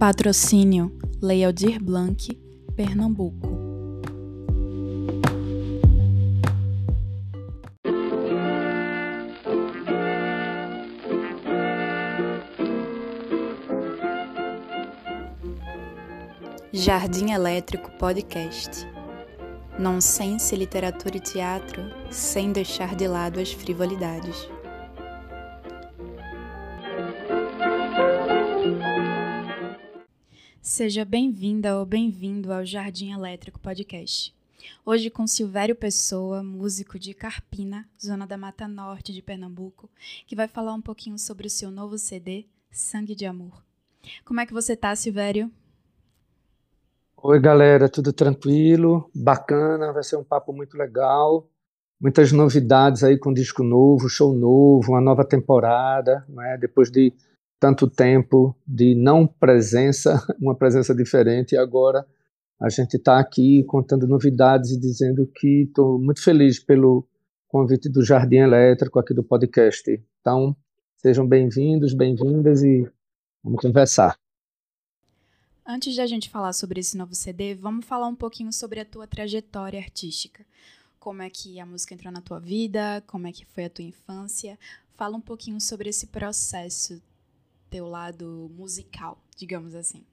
Patrocínio Lei Aldir Blanc, Pernambuco. Jardim Elétrico Podcast. Nonsense, literatura e teatro, sem deixar de lado as frivolidades. Seja bem-vinda ou bem-vindo ao Jardim Elétrico Podcast. Hoje com Silvério Pessoa, músico de Carpina, zona da Mata Norte de Pernambuco, que vai falar um pouquinho sobre o seu novo CD, Sangue de Amor. Como é que você tá, Silvério? Oi, galera, tudo tranquilo? Bacana, vai ser um papo muito legal. Muitas novidades aí com disco novo, show novo, uma nova temporada, né? Depois de tanto tempo de não presença, uma presença diferente, e agora a gente está aqui contando novidades e dizendo que estou muito feliz pelo convite do Jardim Elétrico aqui do podcast. Então, sejam bem-vindos, bem-vindas e vamos conversar. Antes de a gente falar sobre esse novo CD, vamos falar um pouquinho sobre a tua trajetória artística. Como é que a música entrou na tua vida? Como é que foi a tua infância? Fala um pouquinho sobre esse processo teu lado musical, digamos assim?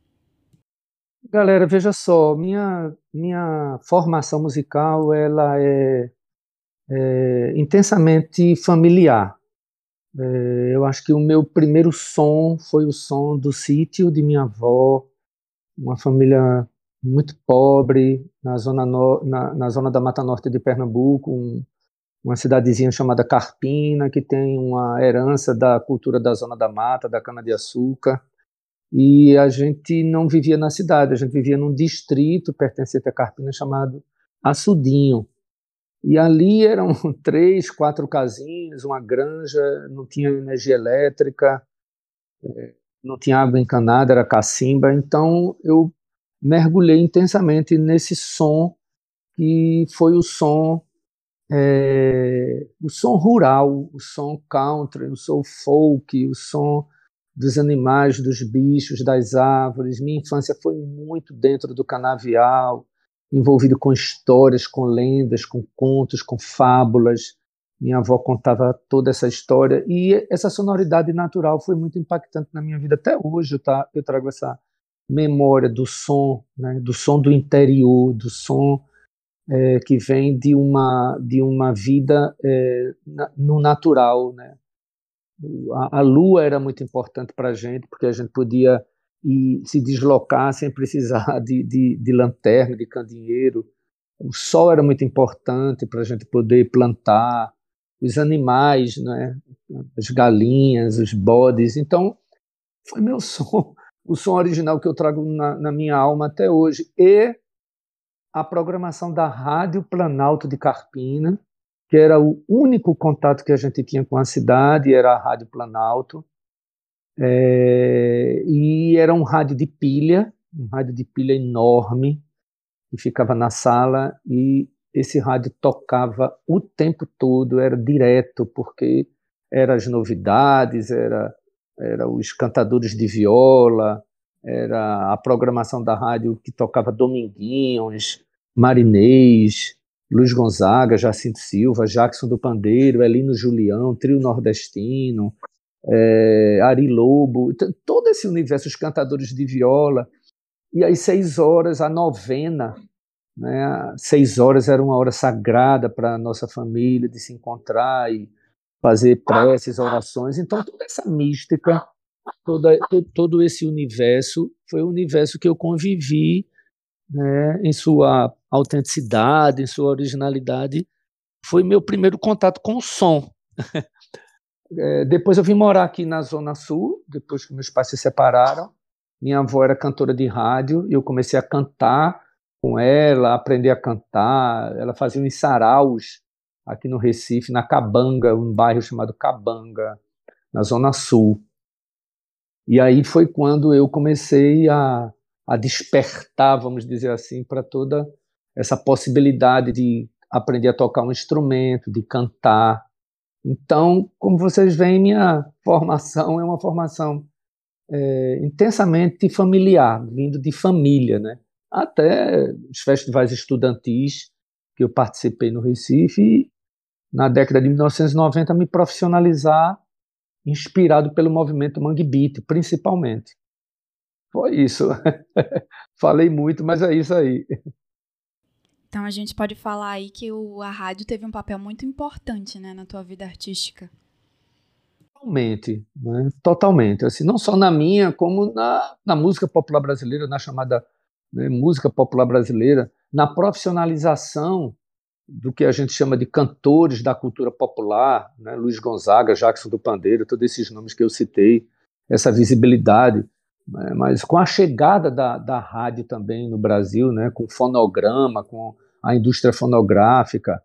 Galera, veja só, minha, minha formação musical ela é, é intensamente familiar. É, eu acho que o meu primeiro som foi o som do sítio de minha avó, uma família muito pobre na zona, no, na, na zona da Mata Norte de Pernambuco, um, uma cidadezinha chamada Carpina, que tem uma herança da cultura da zona da mata, da cana-de-açúcar. E a gente não vivia na cidade, a gente vivia num distrito pertencente a Carpina chamado Açudinho. E ali eram três, quatro casinhas, uma granja, não tinha energia elétrica, é, não tinha água encanada, era cacimba. Então eu mergulhei intensamente nesse som que foi o som é, o som rural, o som country, o som folk, o som dos animais, dos bichos, das árvores. Minha infância foi muito dentro do canavial, envolvido com histórias, com lendas, com contos, com fábulas. Minha avó contava toda essa história e essa sonoridade natural foi muito impactante na minha vida. Até hoje tá, eu trago essa memória do som, né, do som do interior, do som é, que vem de uma de uma vida é, na, no natural, né? A, a, lua era muito importante para a gente porque a gente podia se deslocar sem precisar de, de, de lanterna, de candeeiro. O sol era muito importante para a gente poder plantar. Os animais, né? As galinhas, os bodes. Então foi meu som, o som original que eu trago na, na minha alma até hoje. E a programação da Rádio Planalto de Carpina, que era o único contato que a gente tinha com a cidade, era a Rádio Planalto. É, e era um rádio de pilha, um rádio de pilha enorme, que ficava na sala, e esse rádio tocava o tempo todo, era direto, porque eram as novidades, era, era os cantadores de viola, era a programação da rádio que tocava Dominguinhos, Marinês, Luiz Gonzaga, Jacinto Silva, Jackson do Pandeiro, Elino Julião, Trio Nordestino, é, Ari Lobo, todo esse universo, os cantadores de viola. E às seis horas, a novena, né, seis horas era uma hora sagrada para a nossa família de se encontrar e fazer preces, orações. Então, toda essa mística, toda, todo esse universo, foi o universo que eu convivi né, em sua autenticidade, em sua originalidade, foi meu primeiro contato com o som. é, depois eu vim morar aqui na Zona Sul, depois que meus pais se separaram. Minha avó era cantora de rádio e eu comecei a cantar com ela, aprender a cantar. Ela fazia uns saraus aqui no Recife, na Cabanga, um bairro chamado Cabanga, na Zona Sul. E aí foi quando eu comecei a a despertar, vamos dizer assim, para toda essa possibilidade de aprender a tocar um instrumento, de cantar. Então, como vocês veem, minha formação é uma formação é, intensamente familiar, vindo de família, né? Até os festivais estudantis que eu participei no Recife, e na década de 1990 me profissionalizar, inspirado pelo movimento Mangue Beat, principalmente. Foi isso. Falei muito, mas é isso aí. Então a gente pode falar aí que o, a rádio teve um papel muito importante né, na tua vida artística. Totalmente, né? totalmente. Assim, não só na minha, como na, na música popular brasileira, na chamada né, música popular brasileira, na profissionalização do que a gente chama de cantores da cultura popular, né? Luiz Gonzaga, Jackson do Pandeiro, todos esses nomes que eu citei, essa visibilidade. Né? Mas com a chegada da, da rádio também no Brasil, né? com fonograma, com a indústria fonográfica,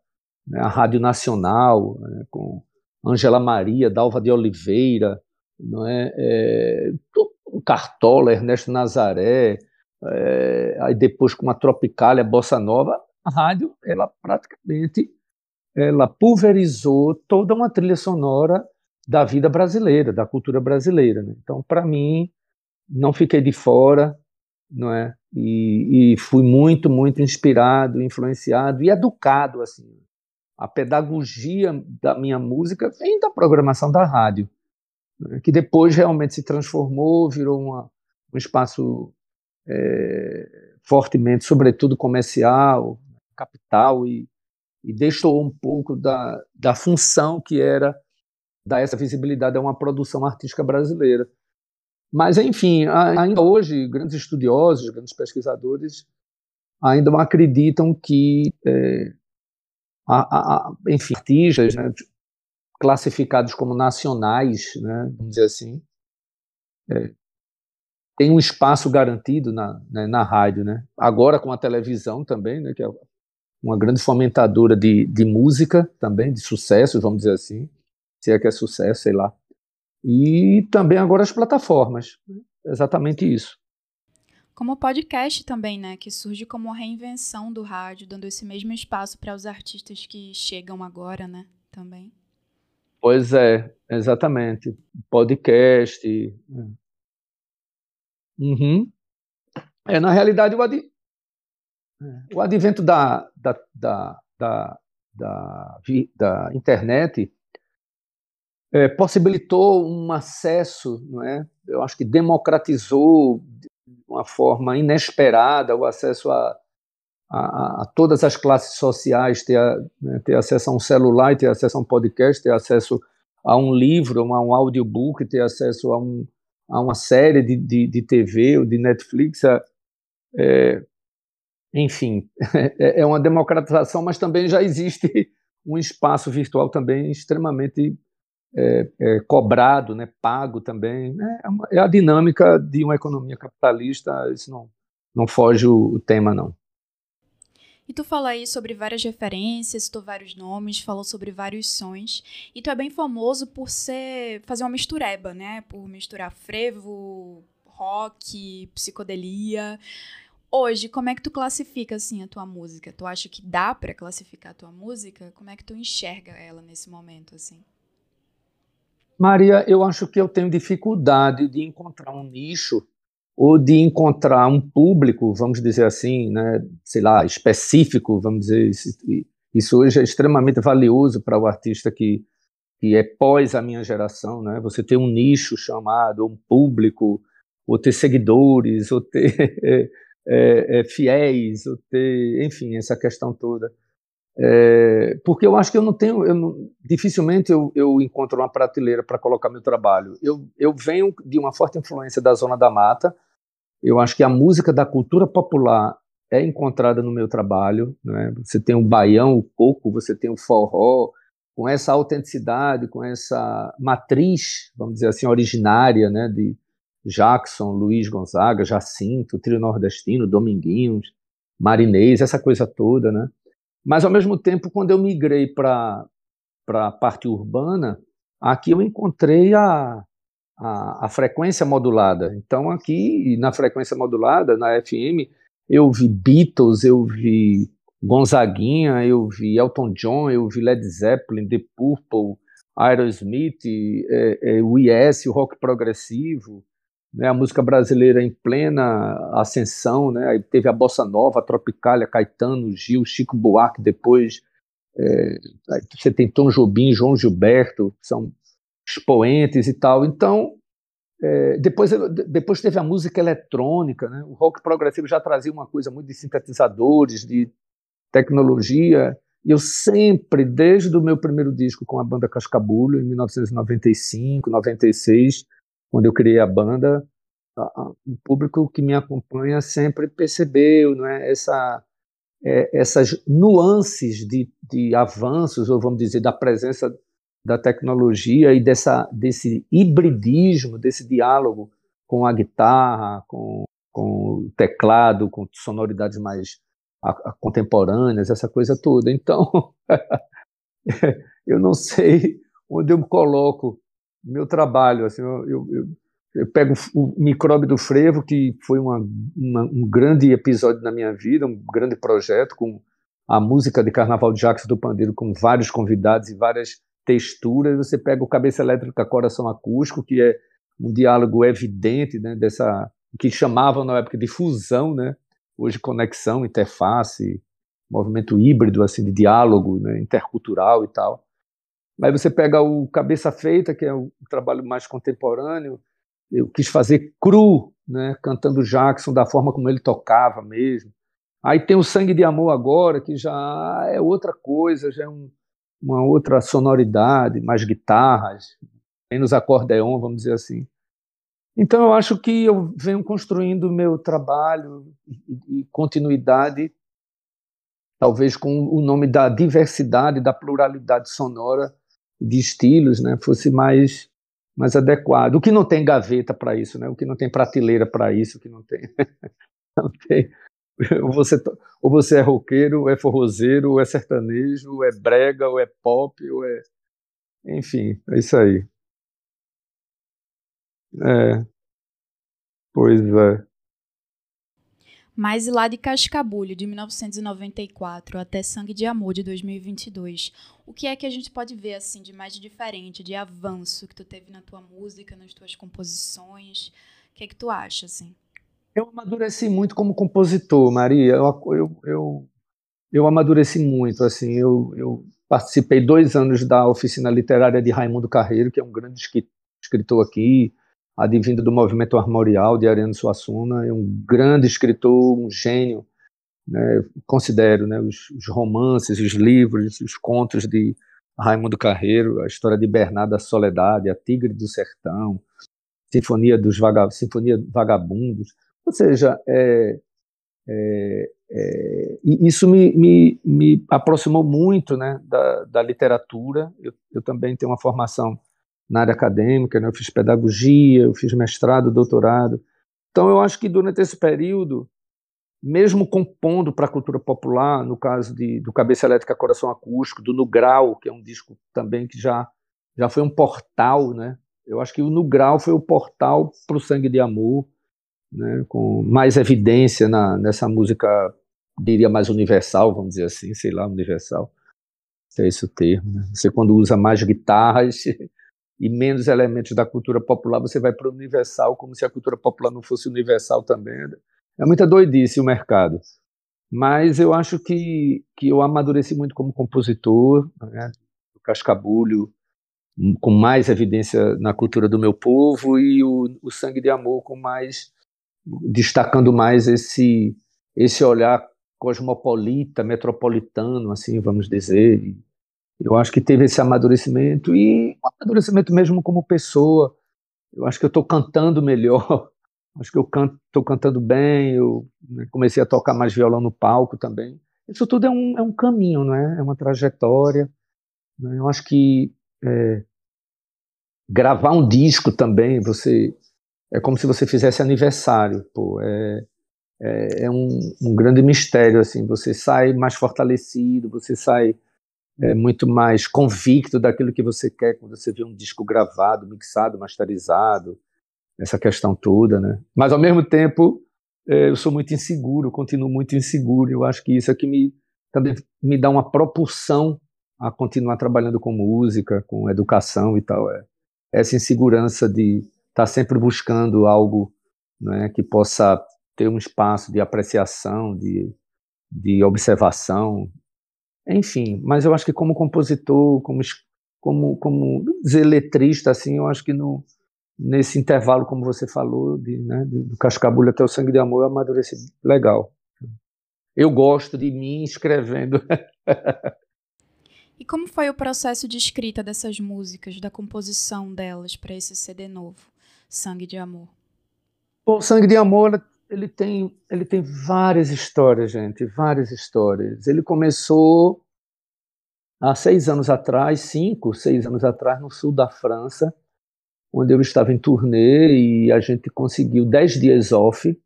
né? a Rádio Nacional, né? com Angela Maria, Dalva de Oliveira, não é, é Cartola, Ernesto Nazaré, é, aí depois com a Tropicália, Bossa Nova, a rádio, ela praticamente ela pulverizou toda uma trilha sonora da vida brasileira, da cultura brasileira. Né? Então, para mim, não fiquei de fora, não é? E, e, fui muito, muito inspirado, influenciado e educado assim. A pedagogia da minha música vem da programação da rádio, né? que depois realmente se transformou, virou uma, um espaço é, fortemente, sobretudo comercial, capital e, e deixou um pouco da, da função que era dar essa visibilidade a uma produção artística brasileira. Mas, enfim, ainda hoje, grandes estudiosos, grandes pesquisadores ainda acreditam que, é, a, a, enfim, artistas né, classificados como nacionais, né, vamos dizer assim, é, tem um espaço garantido na, né, na rádio, né? Agora com a televisão também, né, que é uma grande fomentadora de, de música também, de sucesso, vamos dizer assim, se é que é sucesso, sei lá. E também agora as plataformas, né? exatamente isso. Como o podcast também, né, que surge como uma reinvenção do rádio, dando esse mesmo espaço para os artistas que chegam agora, né, também. Pois é, exatamente. Podcast. É. Uhum. É, na realidade, o, ad... o advento da, da, da, da, da internet é, possibilitou um acesso, não é? eu acho que democratizou de uma forma inesperada o acesso a, a, a todas as classes sociais, ter, a, né, ter acesso a um celular, ter acesso a um podcast, ter acesso a um livro, a um audiobook, ter acesso a, um, a uma série de, de, de TV ou de Netflix. É, é enfim, é, é uma democratização, mas também já existe um espaço virtual também extremamente é, é, cobrado, né, pago também. Né, é, é, a dinâmica de uma economia capitalista, isso não, não foge o, o, tema, não. E tu falou aí sobre várias referências, citou vários nomes, falou sobre vários sons. E tu é bem famoso por ser fazer uma mistureba, né? Por misturar frevo, rock, psicodelia. Hoje, como é que tu classifica assim a tua música? Tu acha que dá para classificar a tua música? Como é que tu enxerga ela nesse momento assim? Maria, eu acho que eu tenho dificuldade de encontrar um nicho ou de encontrar um público, vamos dizer assim, né, sei lá, específico, vamos dizer, isso hoje é extremamente valioso para o artista que, que é pós a minha geração, né, você ter um nicho chamado, um público, ou ter seguidores, ou ter é, é, é, fiéis, ou ter, enfim, essa questão toda. É, porque eu acho que eu não tenho, eu não, dificilmente eu, eu, encontro uma prateleira para colocar meu trabalho. Eu, eu venho de uma forte influência da Zona da Mata. Eu acho que a música da cultura popular é encontrada no meu trabalho. Né? Você tem o baião, o coco, você tem o forró, com essa autenticidade, com essa matriz, vamos dizer assim, originária, né, de Jackson, Luiz Gonzaga, Jacinto, Trio Nordestino, Dominguinhos, Marinês, essa coisa toda, né? Mas, ao mesmo tempo, quando eu migrei para a parte urbana, aqui eu encontrei a, a, a, frequência modulada. Então, aqui, na frequência modulada, na FM, eu vi Beatles, eu vi Gonzaguinha, eu vi Elton John, eu vi Led Zeppelin, The Purple, Aerosmith, é, é, o IS, o rock progressivo, né, a música brasileira em plena ascensão, né, aí teve a bossa nova, a tropicália, Caetano, Gil, Chico Buarque, depois é, você tem Tom Jobim, João Gilberto, são expoentes e tal. Então, é, depois, depois teve a música eletrônica, né, o rock progressivo já trazia uma coisa muito de sintetizadores, de tecnologia, e eu sempre, desde o meu primeiro disco com a banda Cascabulho, em 1995, 96, quando eu criei a banda, o público que me acompanha sempre percebeu não é, essa, é, essas nuances de, de avanços, ou vamos dizer, da presença da tecnologia e dessa, desse hibridismo, desse diálogo com a guitarra, com, com o teclado, com sonoridades mais a, a contemporâneas, essa coisa toda. Então, eu não sei onde eu me coloco meu trabalho. Assim, eu, eu, eu, pego o micróbio do frevo, que foi uma, uma, um grande episódio na minha vida, um grande projeto com a música de Carnaval de Jacques do Pandeiro, com vários convidados e várias texturas. Você pega o Cabeça Elétrica Coração Acústico, que é um diálogo evidente né, dessa que chamavam na época de fusão, né? Hoje conexão, interface, movimento híbrido assim de diálogo, né, intercultural e tal. Mas você pega o Cabeça Feita, que é o trabalho mais contemporâneo, eu quis fazer cru, né, cantando Jackson da forma como ele tocava mesmo. Aí tem o Sangue de Amor agora, que já é outra coisa, já é um, uma outra sonoridade, mais guitarras, menos acordeon, vamos dizer assim. Então eu acho que eu venho construindo meu trabalho e continuidade, talvez com o nome da diversidade, da pluralidade sonora de estilos, né, fosse mais mais adequado. O que não tem gaveta para isso, né? O que não tem prateleira para isso, o que não tem, não tem. Ou você, ou você é roqueiro, ou é forrozeiro, ou é sertanejo, ou é brega, ou é pop, ou é. Enfim, é isso aí. É. Pois é. Mas lá de Cascabulho, de 1994, até Sangue de Amor, de 2022, o que é que a gente pode ver assim de mais diferente, de avanço que tu teve na tua música, nas tuas composições? O que é que tu acha, assim? Eu amadureci muito como compositor, Maria. Eu, eu, eu, eu amadureci muito, assim. Eu, eu participei dois anos da oficina literária de Raimundo Carreiro, que é um grande escritor aqui, advindo do movimento armorial de Ariano Suassuna, é um grande escritor, um gênio, né, considero, né, os, os, romances, os livros, os contos de Raimundo Carreiro, a história de Bernardo da Soledade, a Tigre do Sertão, Sinfonia dos Vaga, Sinfonia Vagabundos, ou seja, é, é, é, isso me, me, me, aproximou muito né, da, da literatura. Eu, eu também tenho uma formação na área acadêmica, né? eu fiz pedagogia, eu fiz mestrado, doutorado. Então, eu acho que durante esse período, mesmo compondo para a cultura popular, no caso de, do Cabeça Elétrica Coração Acústico, do No Grau, que é um disco também que já, já foi um portal, né? Eu acho que o No Grau foi o portal para o Sangue de Amor, né? com mais evidência na, nessa música, diria mais universal, vamos dizer assim, sei lá, universal, é esse o termo. Né? Você quando usa mais guitarras e menos elementos da cultura popular, você vai para o universal, como se a cultura popular não fosse universal também. É muita doidice o mercado. Mas eu acho que, que eu amadureci muito como compositor, né? o Cascabulho, com mais evidência na cultura do meu povo, e o, o Sangue de Amor, com mais destacando mais esse, esse olhar cosmopolita, metropolitano, assim, vamos dizer, eu acho que teve esse amadurecimento e um amadurecimento mesmo como pessoa. Eu acho que eu estou cantando melhor. Acho que eu estou cantando bem. Eu né, comecei a tocar mais violão no palco também. Isso tudo é um, é um caminho, não é? É uma trajetória. Né? Eu acho que é, gravar um disco também, você é como se você fizesse aniversário. Pô, é, é, é um, um grande mistério assim. Você sai mais fortalecido, você sai é, muito mais convicto daquilo que você quer quando você vê um disco gravado, mixado, masterizado, essa questão toda, né? Mas ao mesmo tempo é, eu sou muito inseguro, continuo muito inseguro. Eu acho que isso é que me também me dá uma propulsão a continuar trabalhando com música, com educação e tal. É essa insegurança de está sempre buscando algo né, que possa ter um espaço de apreciação, de, de observação, enfim. Mas eu acho que como compositor, como como como letrista, assim, eu acho que no nesse intervalo, como você falou, de, né, do Cascabulho até o Sangue de Amor, eu amadureci legal. Eu gosto de mim escrevendo. e como foi o processo de escrita dessas músicas, da composição delas para esse CD novo, Sangue de Amor? O Sangue de Amor ele tem, ele tem várias histórias, gente, várias histórias. Ele começou há seis anos atrás, cinco, seis anos atrás, no sul da França, onde eu estava em turnê e a gente conseguiu dez dias off.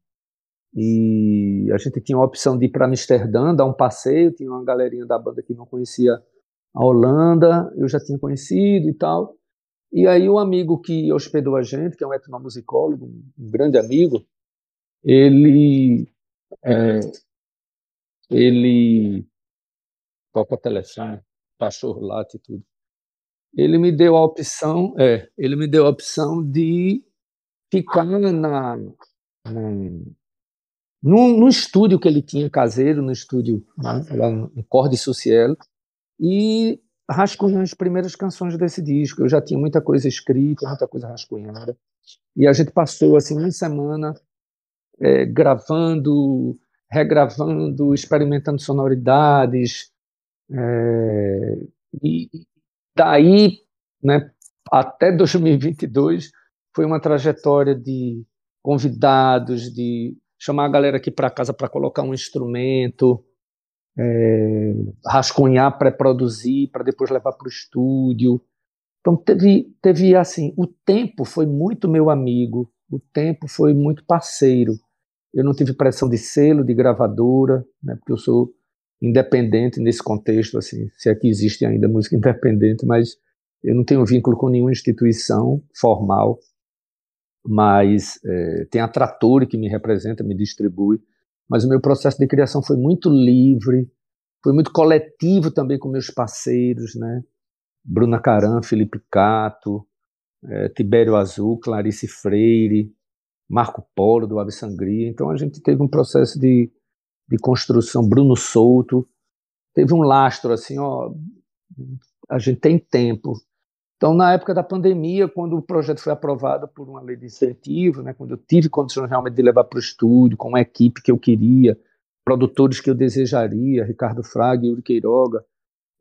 E a gente tinha a opção de ir para Amsterdã, dar um passeio. Tinha uma galerinha da banda que não conhecia a Holanda, eu já tinha conhecido e tal. E aí o amigo que hospedou a gente, que é um etnomusicólogo, um grande amigo, ele é, ele toca o telefone, cachorro late e tudo. Ele me deu a opção, é, ele me deu a opção de ficar na, na num, num estúdio que ele tinha caseiro, no estúdio né, lá no Corde Social, e rascunhar as primeiras canções desse disco. Eu já tinha muita coisa escrita, muita coisa rascunhada. E a gente passou assim uma semana é, gravando, regravando, experimentando sonoridades. É, e daí, né, até 2022, foi uma trajetória de convidados, de chamar a galera aqui para casa para colocar um instrumento, é, rascunhar, pré-produzir, para depois levar para o estúdio. Então teve, teve assim, o tempo foi muito meu amigo, o tempo foi muito parceiro. Eu não tive pressão de selo, de gravadora, né, porque eu sou independente nesse contexto, assim, se é que existe ainda música independente, mas eu não tenho vínculo com nenhuma instituição formal, mas é, tem a Trattori que me representa, me distribui, mas o meu processo de criação foi muito livre, foi muito coletivo também com meus parceiros, né? Bruna Caram, Felipe Cato, é, Tibério Azul, Clarice Freire, Marco Polo, do Ave Sangria. Então a gente teve um processo de, de construção, Bruno Souto, teve um lastro assim, ó, a gente tem tempo. Então, na época da pandemia, quando o projeto foi aprovado por uma lei de incentivo, né, quando eu tive condições realmente de levar para o estúdio, com uma equipe que eu queria, produtores que eu desejaria, Ricardo Fraga e Yuri Queiroga,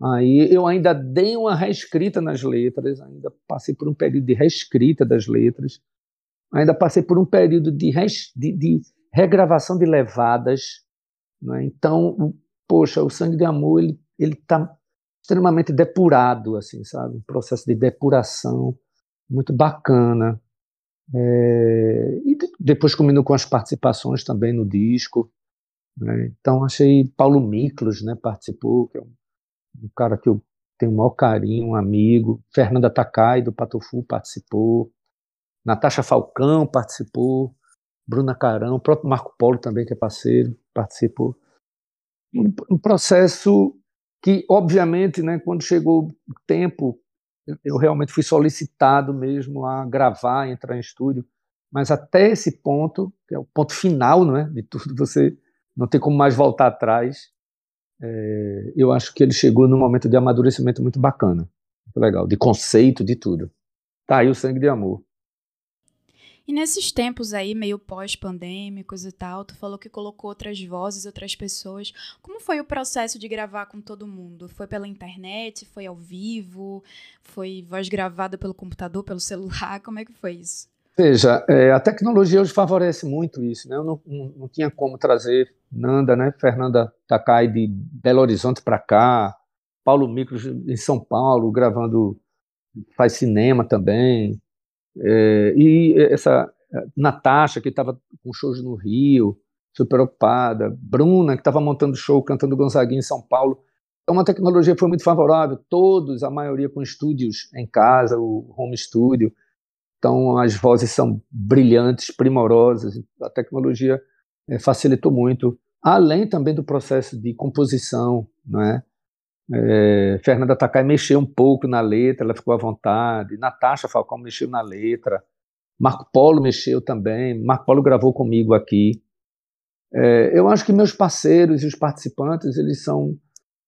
aí eu ainda dei uma reescrita nas letras, ainda passei por um período de reescrita das letras, ainda passei por um período de, de, de regravação de levadas. Né? Então, poxa, o Sangue de Amor ele ele está extremamente depurado, assim, sabe? Um processo de depuração muito bacana. É, e depois combinou com as participações também no disco. Né? Então achei Paulo Miklos, né, participou, que é um, um, cara que eu tenho o maior carinho, um amigo. Fernanda Takai do Patofu participou. Natasha Falcão participou. Bruna Carão, o próprio Marco Polo também, que é parceiro, participou. Um, um processo que, obviamente, né, quando chegou o tempo, eu realmente fui solicitado mesmo a gravar, entrar em estúdio, mas até esse ponto, que é o ponto final né, de tudo, você não tem como mais voltar atrás, é, eu acho que ele chegou num momento de amadurecimento muito bacana, muito legal, de conceito, de tudo. Tá aí o Sangue de Amor. E nesses tempos aí, meio pós-pandêmicos e tal, tu falou que colocou outras vozes, outras pessoas. Como foi o processo de gravar com todo mundo? Foi pela internet? Foi ao vivo? Foi voz gravada pelo computador, pelo celular? Como é que foi isso? Veja, é, a tecnologia hoje favorece muito isso, né? Eu não, não, não tinha como trazer Nanda, né? Fernanda Takai de Belo Horizonte para cá, Paulo Micros em São Paulo, gravando, faz cinema também, é, e essa Natasha, que estava com shows no Rio, super ocupada, Bruna, que estava montando show, cantando Gonzaguinha em São Paulo. Então, a tecnologia foi muito favorável, todos, a maioria com estúdios em casa, o home studio. Então, as vozes são brilhantes, primorosas, a tecnologia é, facilitou muito, além também do processo de composição, não é? É, Fernanda Takai mexeu um pouco na letra, ela ficou à vontade. Natasha Falcão mexeu na letra. Marco Polo mexeu também, Marco Polo gravou comigo aqui. É, eu acho que meus parceiros e os participantes, eles são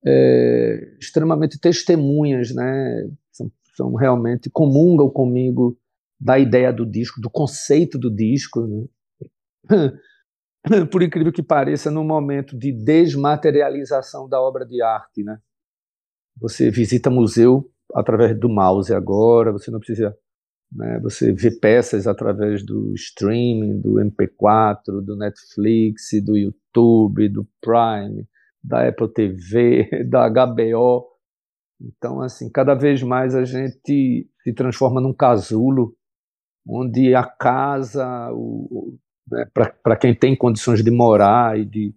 é, extremamente testemunhas, né? São, são, realmente, comungam comigo da ideia do disco, do conceito do disco, né? Por incrível que pareça, no momento de desmaterialização da obra de arte, né? Você visita museu através do mouse agora, você não precisa né? Você vê peças através do streaming, do MP4, do Netflix, do YouTube, do Prime, da Apple TV, da HBO. Então, assim, cada vez mais a gente se transforma num casulo, onde a casa, né, para quem tem condições de morar e de,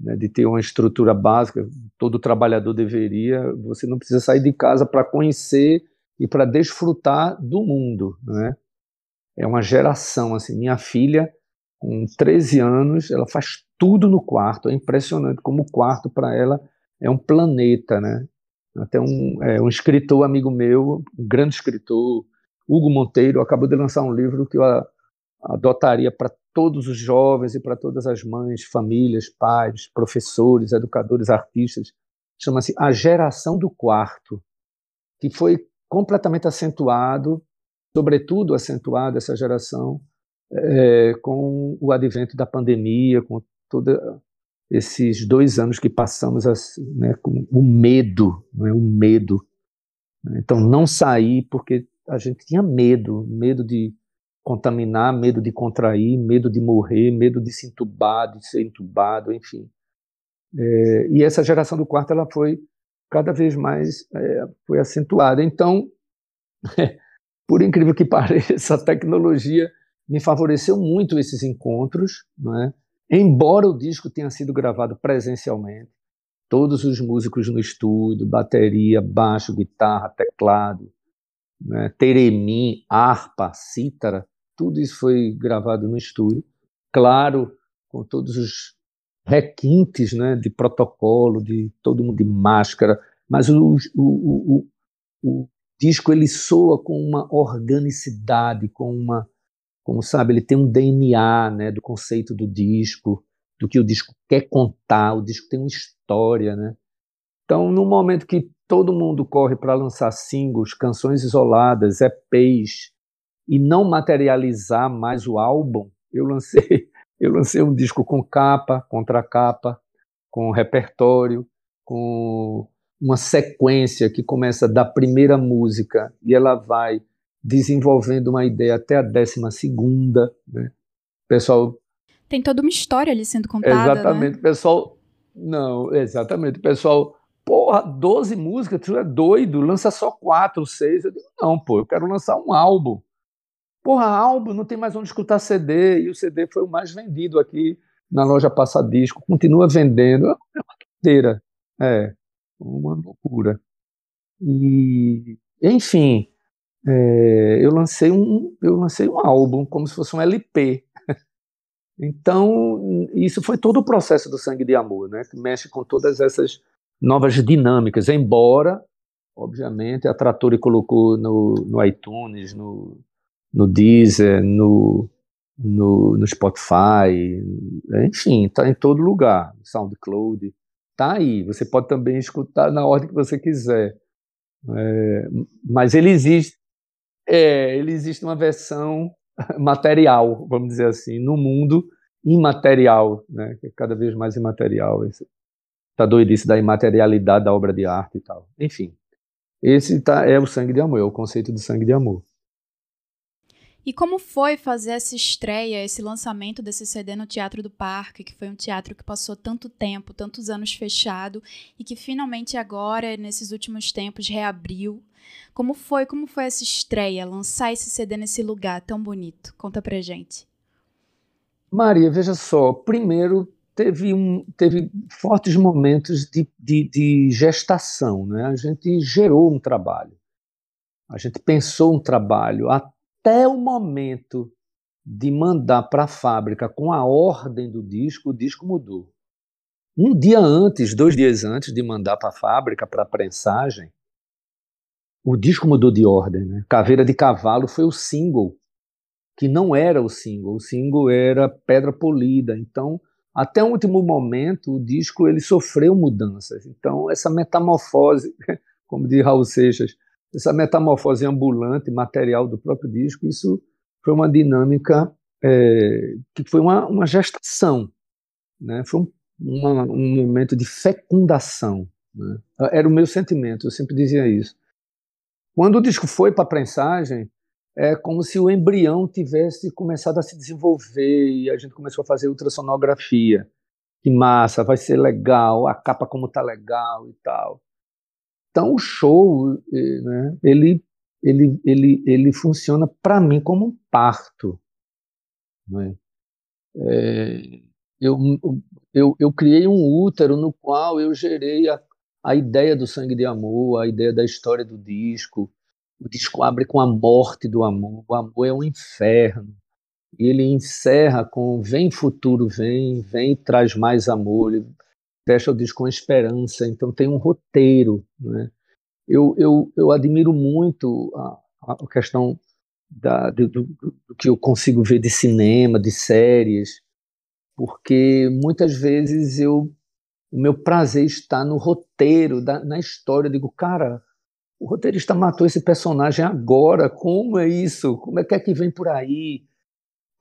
né, de ter uma estrutura básica, todo trabalhador deveria, você não precisa sair de casa para conhecer e para desfrutar do mundo, né? É uma geração assim, minha filha com 13 anos, ela faz tudo no quarto, é impressionante como o quarto para ela é um planeta, né? Até um, é, um escritor amigo meu, um grande escritor, Hugo Monteiro, acabou de lançar um livro que eu adotaria para todos os jovens e para todas as mães, famílias, pais, professores, educadores, artistas. Chama-se A Geração do Quarto, que foi completamente acentuado, sobretudo acentuado essa geração é, com o advento da pandemia, com todos esses dois anos que passamos assim, né, com o medo, né, o medo. Então, não sair porque a gente tinha medo, medo de contaminar, medo de contrair, medo de morrer, medo de se entubar, de ser entubado, enfim. É, e essa geração do quarto ela foi cada vez mais é, foi acentuada. Então, por incrível que pareça, a tecnologia me favoreceu muito esses encontros, é? embora o disco tenha sido gravado presencialmente, todos os músicos no estúdio, bateria, baixo, guitarra, teclado, né? teremim, harpa, cítara, tudo isso foi gravado no estúdio, claro, com todos os requintes né, de protocolo, de todo mundo de máscara, mas o, o, o, o disco ele soa com uma organicidade, com uma, como sabe, ele tem um DNA, né, do conceito do disco, do que o disco quer contar, o disco tem uma história, né? Então, no momento que todo mundo corre para lançar singles, canções isoladas, EPs e não materializar mais o álbum, eu lancei eu lancei um disco com capa, contracapa, com repertório, com uma sequência que começa da primeira música e ela vai desenvolvendo uma ideia até a décima segunda, né? Pessoal tem toda uma história ali sendo contada, Exatamente, né? pessoal não, exatamente, pessoal Porra, 12 músicas, tu é doido, lança só quatro, seis. Eu digo, não, pô, eu quero lançar um álbum. Porra, álbum, não tem mais onde escutar CD, e o CD foi o mais vendido aqui na loja Passadisco, continua vendendo, é uma doideira, é, uma loucura. E, enfim, é, eu lancei um, eu lancei um álbum como se fosse um LP. Então, isso foi todo o processo do Sangue de Amor, né, que mexe com todas essas novas dinâmicas, embora, obviamente, a Trattori colocou no, no iTunes, no, no Deezer, no, no, no Spotify, enfim, está em todo lugar, SoundCloud, está aí. Você pode também escutar na ordem que você quiser. É, mas ele existe, é, ele existe uma versão material, vamos dizer assim, no mundo imaterial, né, é cada vez mais imaterial. Está doidice da imaterialidade da obra de arte e tal. Enfim, esse tá, é o sangue de amor, é o conceito de sangue de amor. E como foi fazer essa estreia, esse lançamento desse CD no Teatro do Parque, que foi um teatro que passou tanto tempo, tantos anos fechado e que finalmente agora, nesses últimos tempos, reabriu? Como foi, como foi essa estreia, lançar esse CD nesse lugar tão bonito? Conta pra gente. Maria, veja só, primeiro teve, um, teve fortes momentos de, de, de gestação, né? A gente gerou um trabalho, a gente pensou um trabalho, até o momento de mandar para a fábrica com a ordem do disco, o disco mudou. Um dia antes, dois dias antes de mandar para a fábrica para a prensagem, o disco mudou de ordem. Né? Caveira de Cavalo foi o single que não era o single. O single era Pedra Polida. Então, até o último momento, o disco ele sofreu mudanças. Então, essa metamorfose, como diz Raul Seixas, essa metamorfose ambulante, material do próprio disco, isso foi uma dinâmica é, que foi uma, uma gestação, né? foi um, uma, um momento de fecundação. Né? Era o meu sentimento, eu sempre dizia isso. Quando o disco foi para a prensagem, é como se o embrião tivesse começado a se desenvolver e a gente começou a fazer ultrassonografia. Que massa, vai ser legal, a capa como tá legal e tal. Então o show, né, ele, ele, ele, ele funciona para mim como um parto. Né? É, eu, eu, eu criei um útero no qual eu gerei a, a ideia do sangue de amor, a ideia da história do disco. O disco abre com a morte do amor. O amor é um inferno. E ele encerra com vem futuro, vem, vem traz mais amor. Ele fecha o disco com esperança. Então tem um roteiro. Né? Eu, eu, eu admiro muito a, a questão da, do, do, do que eu consigo ver de cinema, de séries, porque muitas vezes eu o meu prazer está no roteiro, da, na história. Eu digo, cara, o roteirista matou esse personagem agora, como é isso? Como é que é que vem por aí?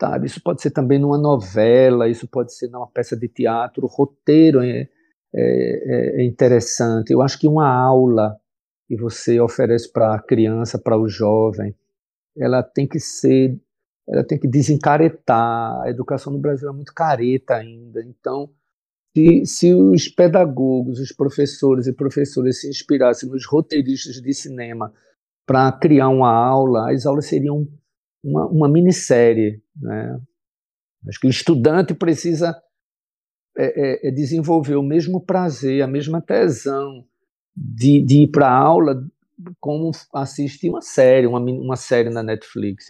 Sabe? Isso pode ser também numa novela, isso pode ser numa peça de teatro. O roteiro é, é, é, é interessante. Eu acho que uma aula que você oferece para a criança, para o jovem, ela tem que ser, ela tem que desencaretar. A educação no Brasil é muito careta ainda. Então, se, se os pedagogos, os professores e professoras se inspirassem nos roteiristas de cinema para criar uma aula, as aulas seriam uma, uma minissérie. Né? Acho que o estudante precisa é, é, é desenvolver o mesmo prazer, a mesma tesão de, de ir para a aula como assistir uma série, uma, uma série na Netflix.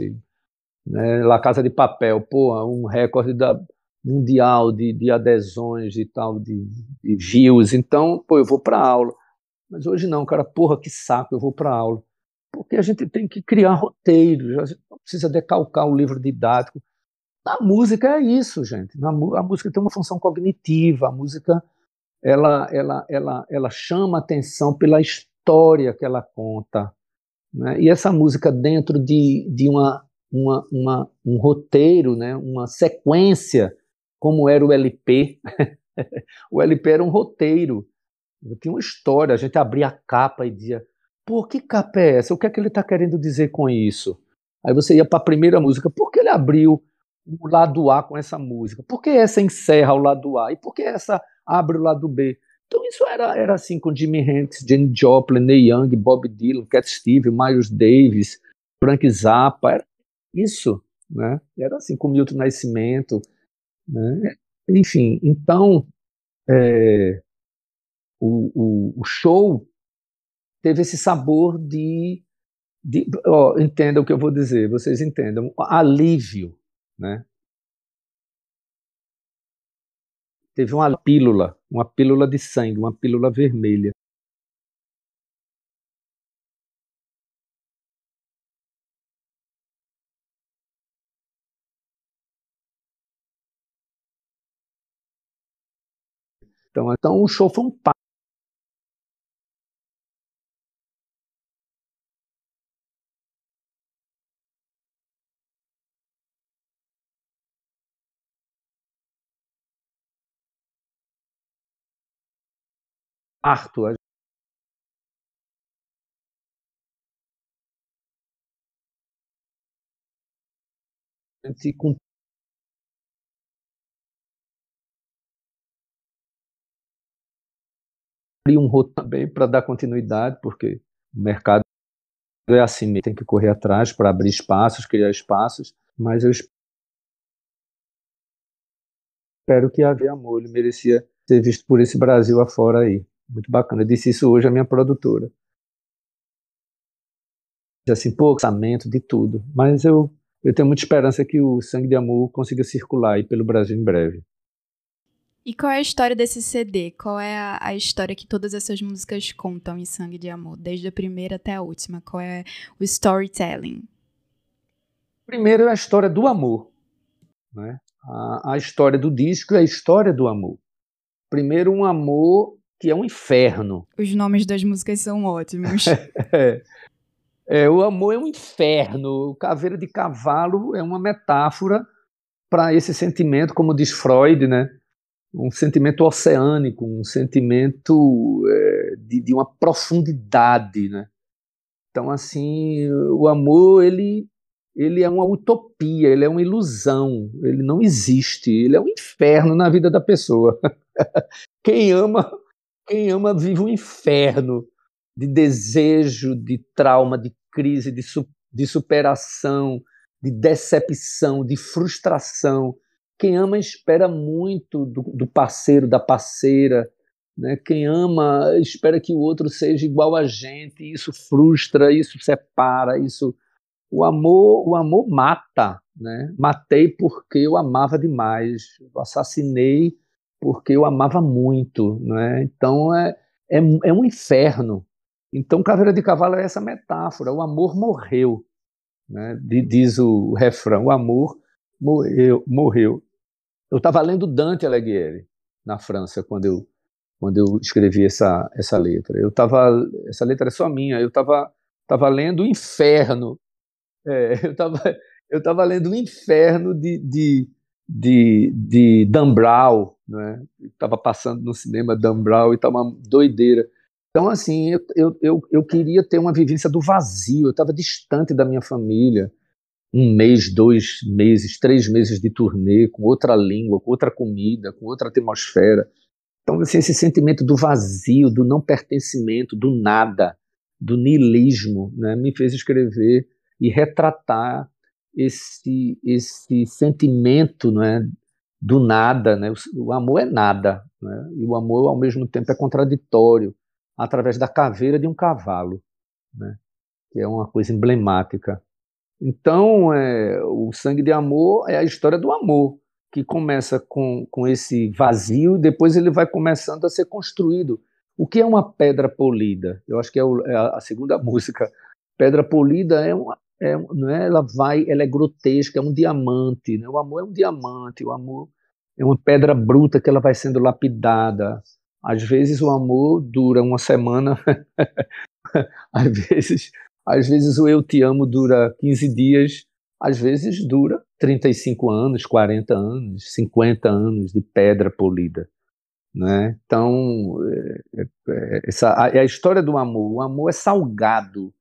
Né? La Casa de Papel, pô, um recorde da, mundial de, de adesões e tal, de, de views. Então, pô, eu vou para aula. Mas hoje não, cara, porra, que saco, eu vou para aula. Porque a gente tem que criar roteiros, a gente não precisa decalcar o livro didático. Na música é isso, gente. Na, a música tem uma função cognitiva, a música ela, ela, ela, ela chama atenção pela história que ela conta. Né? E essa música dentro de, de uma, uma, uma, um roteiro, né? uma sequência como era o LP. o LP era um roteiro, tinha uma história. A gente abria a capa e dizia: pô, que capa é essa? O que é que ele está querendo dizer com isso? Aí você ia para a primeira música: por que ele abriu o lado A com essa música? Por que essa encerra o lado A? E por que essa abre o lado B? Então isso era, era assim com Jimi Hendrix, Jane Joplin, Neil Young, Bob Dylan, Cat Steve, Miles Davis, Frank Zappa, era isso, né? Era assim com Milton Nascimento, né? Enfim, então é, o, o, o, show teve esse sabor de, de ó, entenda o que eu vou dizer, vocês entendam, alívio, né? Teve uma pílula, uma pílula de sangue, uma pílula vermelha. Então, então o show foi um parto. Parto. A gente abrir um roteiro também para dar continuidade, porque o mercado é assim, tem que correr atrás para abrir espaços, criar espaços, mas eu espero que haver amor, ele merecia ser visto por esse Brasil afora aí. Muito bacana. Eu disse isso hoje à minha produtora. Assim, pô, orçamento de tudo. Mas eu, eu tenho muita esperança que o Sangue de Amor consiga circular aí pelo Brasil em breve. E qual é a história desse CD? Qual é a, a, história que todas essas músicas contam em Sangue de Amor, desde a primeira até a última? Qual é o storytelling? Primeiro é a história do amor. Né? A, a história do disco é a história do amor. Primeiro, um amor que é um inferno. Os nomes das músicas são ótimos. é. É, o amor é um inferno. O caveira de cavalo é uma metáfora para esse sentimento, como diz Freud, né? um sentimento oceânico, um sentimento é, de, de, uma profundidade. Né? Então, assim, o amor ele, ele é uma utopia, ele é uma ilusão, ele não existe, ele é um inferno na vida da pessoa. quem ama, quem ama vive um inferno de desejo, de trauma, de crise, de, su de superação, de decepção, de frustração. Quem ama espera muito do, do parceiro, da parceira. Né? Quem ama espera que o outro seja igual a gente. Isso frustra, isso separa, isso. O amor, o amor mata. Né? Matei porque eu amava demais. Assassinei porque eu amava muito. Né? Então é, é, é um inferno. Então, Caveira de Cavalo é essa metáfora. O amor morreu, né? diz o refrão. O amor morreu. morreu. Eu estava lendo Dante Alighieri na França quando eu quando eu escrevi essa essa letra. Eu estava essa letra é só minha. Eu estava tava lendo o Inferno. É, eu estava eu tava lendo o Inferno de, de de, de Dan Brown, né? Estava passando no cinema Dan Brown e estava uma doideira. Então, assim, eu, eu, eu queria ter uma vivência do vazio, eu estava distante da minha família. Um mês, dois meses, três meses de turnê, com outra língua, com outra comida, com outra atmosfera. Então, assim, esse sentimento do vazio, do não pertencimento, do nada, do niilismo, né, me fez escrever e retratar esse, esse sentimento né, do nada. Né? O, o amor é nada, né? e o amor, ao mesmo tempo, é contraditório através da caveira de um cavalo, né? que é uma coisa emblemática. Então, é, o Sangue de Amor é a história do amor, que começa com, com esse vazio e depois ele vai começando a ser construído. O que é uma pedra polida? Eu acho que é, o, é a segunda música. Pedra polida é uma, é, não é, ela vai, ela é grotesca, é um diamante. Né? O amor é um diamante, o amor é uma pedra bruta que ela vai sendo lapidada. Às vezes o amor dura uma semana, às vezes, às vezes o eu te amo dura 15 dias, às vezes dura 35 anos, 40 anos, 50 anos de pedra polida. Né? Então, é, é, é essa é a história do amor. O amor é salgado,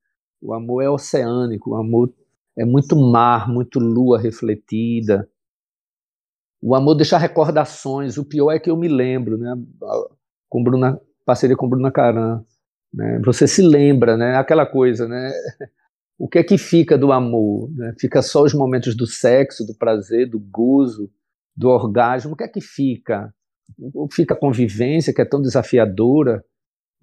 o amor é oceânico, o amor é muito mar, muito lua refletida. O amor deixa recordações. O pior é que eu me lembro, né? com Bruna, parceria com Bruna Caran. Né? Você se lembra, né? Aquela coisa, né? O que é que fica do amor? Né? Fica só os momentos do sexo, do prazer, do gozo, do orgasmo. O que é que fica? Fica a convivência, que é tão desafiadora,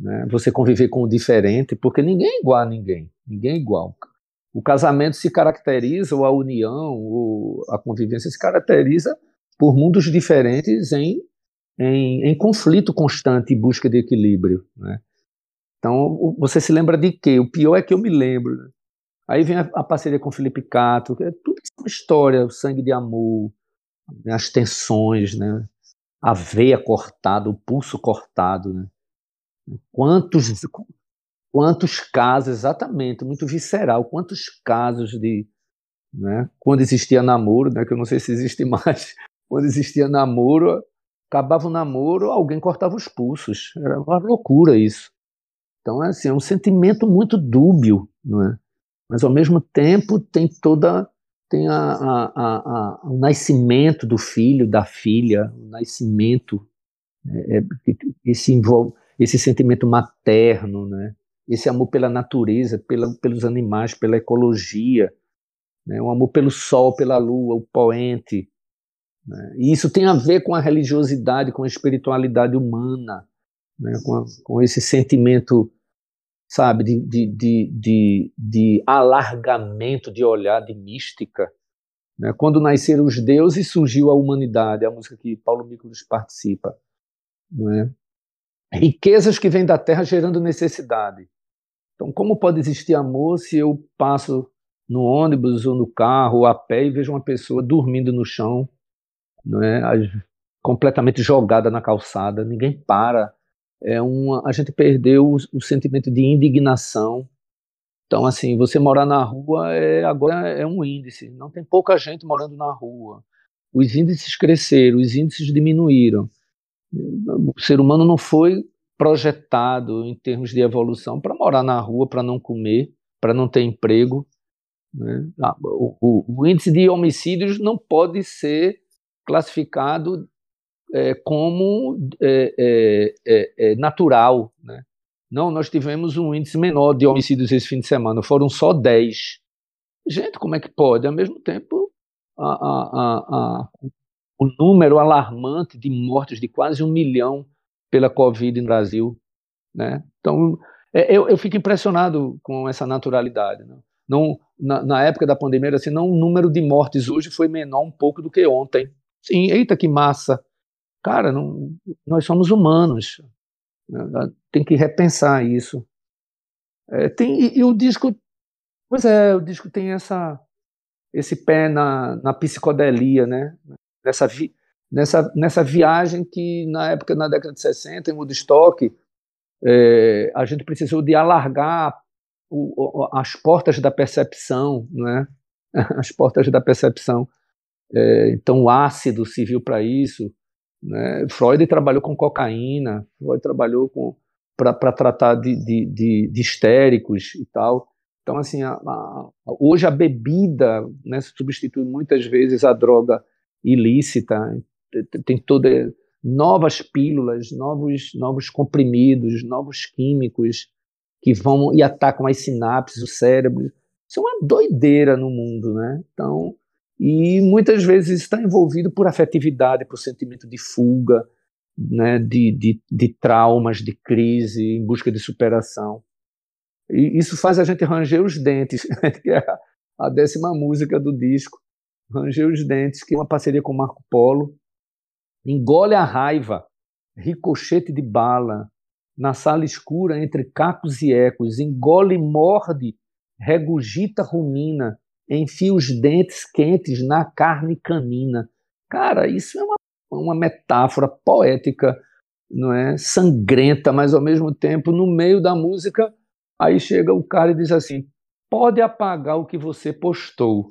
né? Você conviver com o diferente, porque ninguém é igual a ninguém. Ninguém é igual. O casamento se caracteriza, ou a união, ou a convivência se caracteriza por mundos diferentes em em, em conflito constante e busca de equilíbrio. Né? Então, você se lembra de quê? O pior é que eu me lembro. Aí vem a, a, parceria com Felipe Cato, é tudo isso é uma história, o sangue de amor, as tensões, né? a veia cortada, o pulso cortado. Né? Quantos, quantos casos, exatamente, muito visceral, quantos casos de. Né? Quando existia namoro, né? que eu não sei se existe mais, quando existia namoro, acabava o namoro, alguém cortava os pulsos. Era uma loucura isso. Então, é assim, é um sentimento muito dúbio, não é? Mas, ao mesmo tempo, tem toda tem a, a, a, o nascimento do filho, da filha, o nascimento, é, é, esse, envolve, esse sentimento materno, né? esse amor pela natureza, pela, pelos animais, pela ecologia, né? o amor pelo sol, pela lua, o poente, né? E isso tem a ver com a religiosidade, com a espiritualidade humana, né? com, a, com, esse sentimento, sabe, de, de, de, de, de alargamento de olhar, de mística. Né? Quando nasceram os deuses, surgiu a humanidade, a música que Paulo Miklos participa. Né? Riquezas que vêm da terra gerando necessidade. Então, como pode existir amor se eu passo no ônibus ou no carro ou a pé e vejo uma pessoa dormindo no chão, não é? completamente jogada na calçada, ninguém para. É uma, a gente perdeu o, o sentimento de indignação. Então, assim, você morar na rua é, agora é um índice. Não tem pouca gente morando na rua. Os índices cresceram, os índices diminuíram. O ser humano não foi projetado em termos de evolução para morar na rua, para não comer, para não ter emprego. Né? Ah, o, o, o, índice de homicídios não pode ser classificado é, como é, é, é, é natural. Né? Não, nós tivemos um índice menor de homicídios esse fim de semana, foram só 10. Gente, como é que pode? Ao mesmo tempo, a, a, a, o número alarmante de mortes de quase um milhão pela Covid no Brasil. Né? Então, é, eu, eu fico impressionado com essa naturalidade. Né? Não, na, na, época da pandemia, assim, não, o número de mortes hoje foi menor um pouco do que ontem. Sim, eita, que massa. Cara, não, nós somos humanos. Né? Tem que repensar isso. É, tem, e, e, o disco, pois é, o disco tem essa, esse pé na, na psicodelia, né? Nessa, vi, nessa, nessa viagem que na época, na década de 60, em Woodstock, é, a gente precisou de alargar o, o, as portas da percepção, né? As portas da percepção. É, então, o ácido se viu para isso. Né? Freud trabalhou com cocaína, Freud trabalhou com para tratar de, de, de, de, histéricos e tal. Então, assim, a, a, hoje a bebida né, substitui muitas vezes a droga ilícita. Tem toda novas pílulas, novos, novos comprimidos, novos químicos que vão e atacam as sinapses, o cérebro. Isso é uma doideira no mundo, né? Então, e muitas vezes está envolvido por afetividade, por sentimento de fuga, né, de, de, de traumas, de crise, em busca de superação. E isso faz a gente ranger os dentes, que é a décima música do disco, Ranger os Dentes, que é uma parceria com Marco Polo. Engole a raiva, ricochete de bala, na sala escura entre cacos e ecos, engole e morde, regurgita, rumina, enfia os dentes quentes na carne canina. Cara, isso é uma, uma metáfora poética, não é? Sangrenta, mas ao mesmo tempo, no meio da música, aí chega o cara e diz assim: pode apagar o que você postou.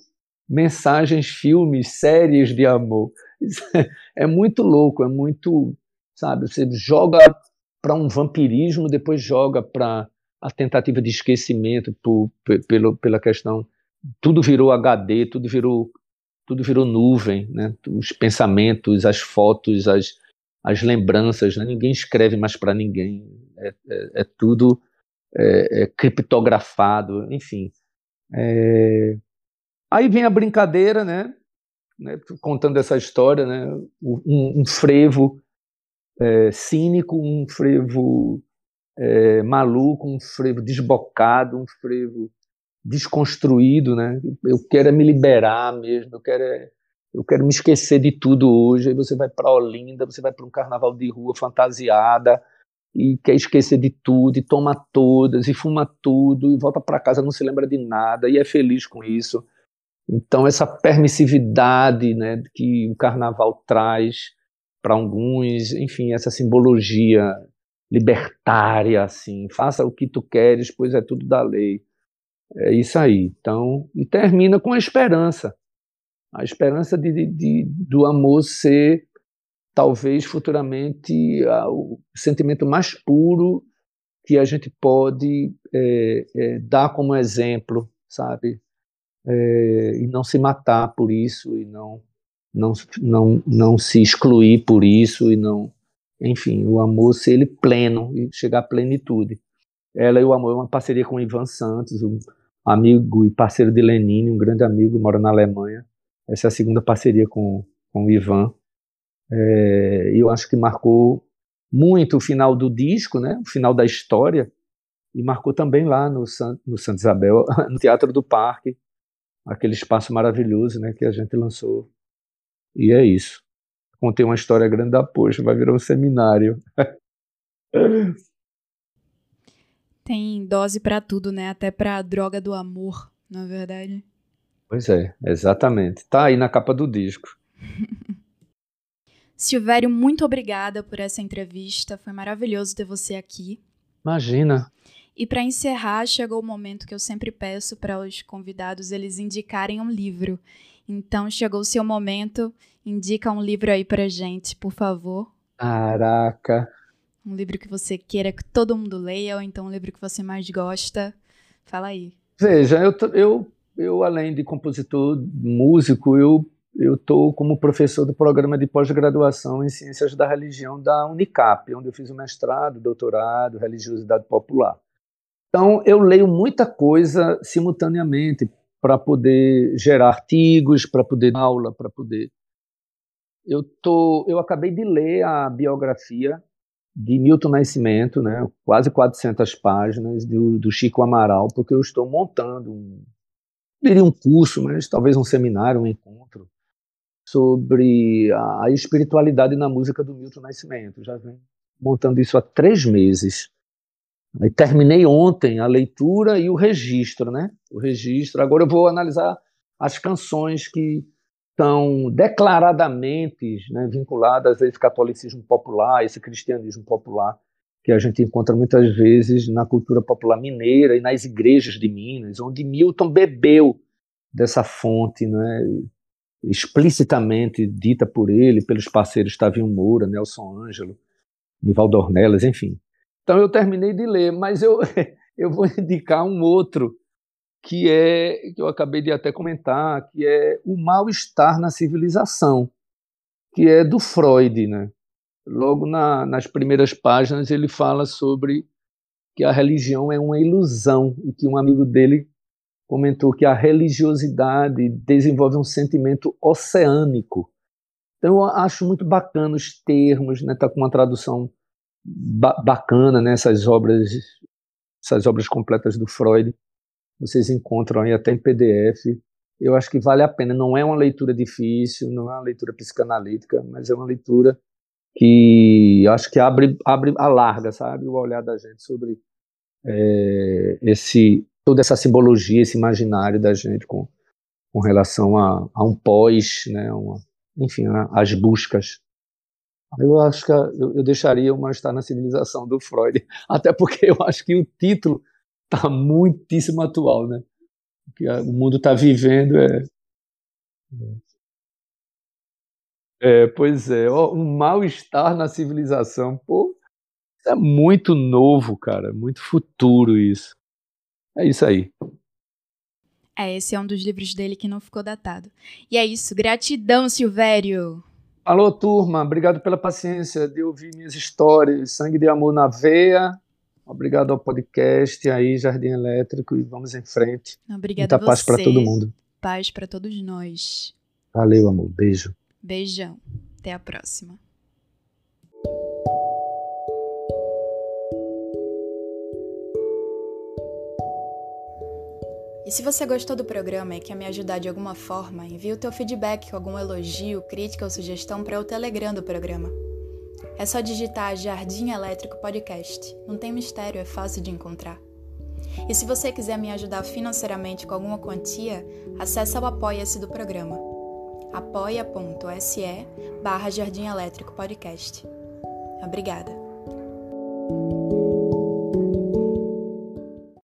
Mensagens, filmes, séries de amor. É, é muito louco, é muito, sabe? Você joga para um vampirismo, depois joga para a tentativa de esquecimento por, pelo, pela questão tudo virou HD, tudo virou tudo virou nuvem, né? Os pensamentos, as fotos, as, as lembranças, né? ninguém escreve mais para ninguém, é, é, é tudo é, é criptografado, enfim. É, aí vem a brincadeira, né? né? Contando essa história, né? Um, um frevo é, cínico, um frevo maluco, um frevo desbocado, um frevo desconstruído, né? Eu quero é me liberar mesmo, eu quero é, eu quero me esquecer de tudo hoje. Aí você vai para Olinda, você vai para um carnaval de rua fantasiada e quer esquecer de tudo e toma todas e fuma tudo e volta para casa não se lembra de nada e é feliz com isso. Então essa permissividade, né, que o carnaval traz para alguns, enfim, essa simbologia libertária assim, faça o que tu queres, pois é tudo da lei. É isso aí. Então, e termina com a esperança. A esperança de, de, de do amor ser, talvez futuramente, o sentimento mais puro que a gente pode é, é, dar como exemplo, sabe? É, e não se matar por isso, e não, não, não, não se excluir por isso, e não. Enfim, o amor ser ele pleno e chegar à plenitude. Ela e o amor é uma parceria com o Ivan Santos, um amigo e parceiro de Lenine, um grande amigo, mora na Alemanha. Essa é a segunda parceria com, com o Ivan. É, eu acho que marcou muito o final do disco, né? o final da história, e marcou também lá no, San, no Santa Isabel, no Teatro do Parque, aquele espaço maravilhoso né, que a gente lançou. E é isso. Contei uma história grande da Poxa, vai virar um seminário. Tem dose para tudo, né? Até para droga do amor. Não é verdade? Pois é, exatamente. Tá aí na capa do disco. Silvério, muito obrigada por essa entrevista. Foi maravilhoso ter você aqui. Imagina. E para encerrar, chegou o momento que eu sempre peço para os convidados eles indicarem um livro. Então chegou o seu momento. Indica um livro aí pra gente, por favor. Caraca. Um livro que você queira que todo mundo leia, ou então um livro que você mais gosta. Fala aí. Veja, eu, eu, eu além de compositor, músico, eu eu estou como professor do programa de pós-graduação em Ciências da Religião da Unicap, onde eu fiz o mestrado, doutorado, religiosidade popular. Então, eu leio muita coisa simultaneamente para poder gerar artigos, para poder dar aula, para poder. Eu, tô, eu acabei de ler a biografia de Milton Nascimento, né, quase 400 páginas, do, do Chico Amaral, porque eu estou montando um, diria um curso, mas talvez um seminário, um encontro, sobre a, a espiritualidade na música do Milton Nascimento. Já venho montando isso há três meses. Aí terminei ontem a leitura e o registro, né? O registro. Agora eu vou analisar as canções que estão declaradamente né, vinculadas a esse catolicismo popular, esse cristianismo popular que a gente encontra muitas vezes na cultura popular mineira e nas igrejas de Minas, onde Milton bebeu dessa fonte, né? explicitamente dita por ele, pelos parceiros Tavinho Moura, Nelson Ângelo, Nivaldo Ornelas, enfim. Então eu terminei de ler, mas eu, eu vou indicar um outro que é que eu acabei de até comentar, que é o mal-estar na civilização, que é do Freud, né? Logo na, nas primeiras páginas ele fala sobre que a religião é uma ilusão e que um amigo dele comentou que a religiosidade desenvolve um sentimento oceânico. Então eu acho muito bacana os termos, né? Tá com uma tradução ba bacana né? obras, essas obras completas do Freud. Vocês encontram aí até em PDF. Eu acho que vale a pena. Não é uma leitura difícil, não é uma leitura psicanalítica, mas é uma leitura que acho que abre, abre alarga, sabe, o olhar da gente sobre é, esse toda essa simbologia, esse imaginário da gente com, com relação a, a um pós, né, uma, enfim, a, as buscas. Eu acho que eu, eu deixaria uma estar na civilização do Freud, até porque eu acho que o título está muitíssimo atual, né? O que o mundo está vivendo é, é, pois é, um mal-estar na civilização, pô, é muito novo, cara, muito futuro isso. É isso aí. É, esse é um dos livros dele que não ficou datado. E é isso, gratidão, Silvério. Alô, turma, obrigado pela paciência de ouvir minhas histórias, sangue de amor na veia. Obrigado ao podcast aí, Jardim Elétrico, e vamos em frente. Obrigada Muita paz para todo mundo. Paz para todos nós. Valeu, amor. Beijo. Beijão. Até a próxima. E se você gostou do programa e quer me ajudar de alguma forma, envie o teu feedback com algum elogio, crítica ou sugestão para o Telegram do programa. É só digitar Jardim Elétrico Podcast. Não tem mistério, é fácil de encontrar. E se você quiser me ajudar financeiramente com alguma quantia, acesse o Apoia-se do programa. apoia.se barra Jardim Elétrico Podcast. Obrigada.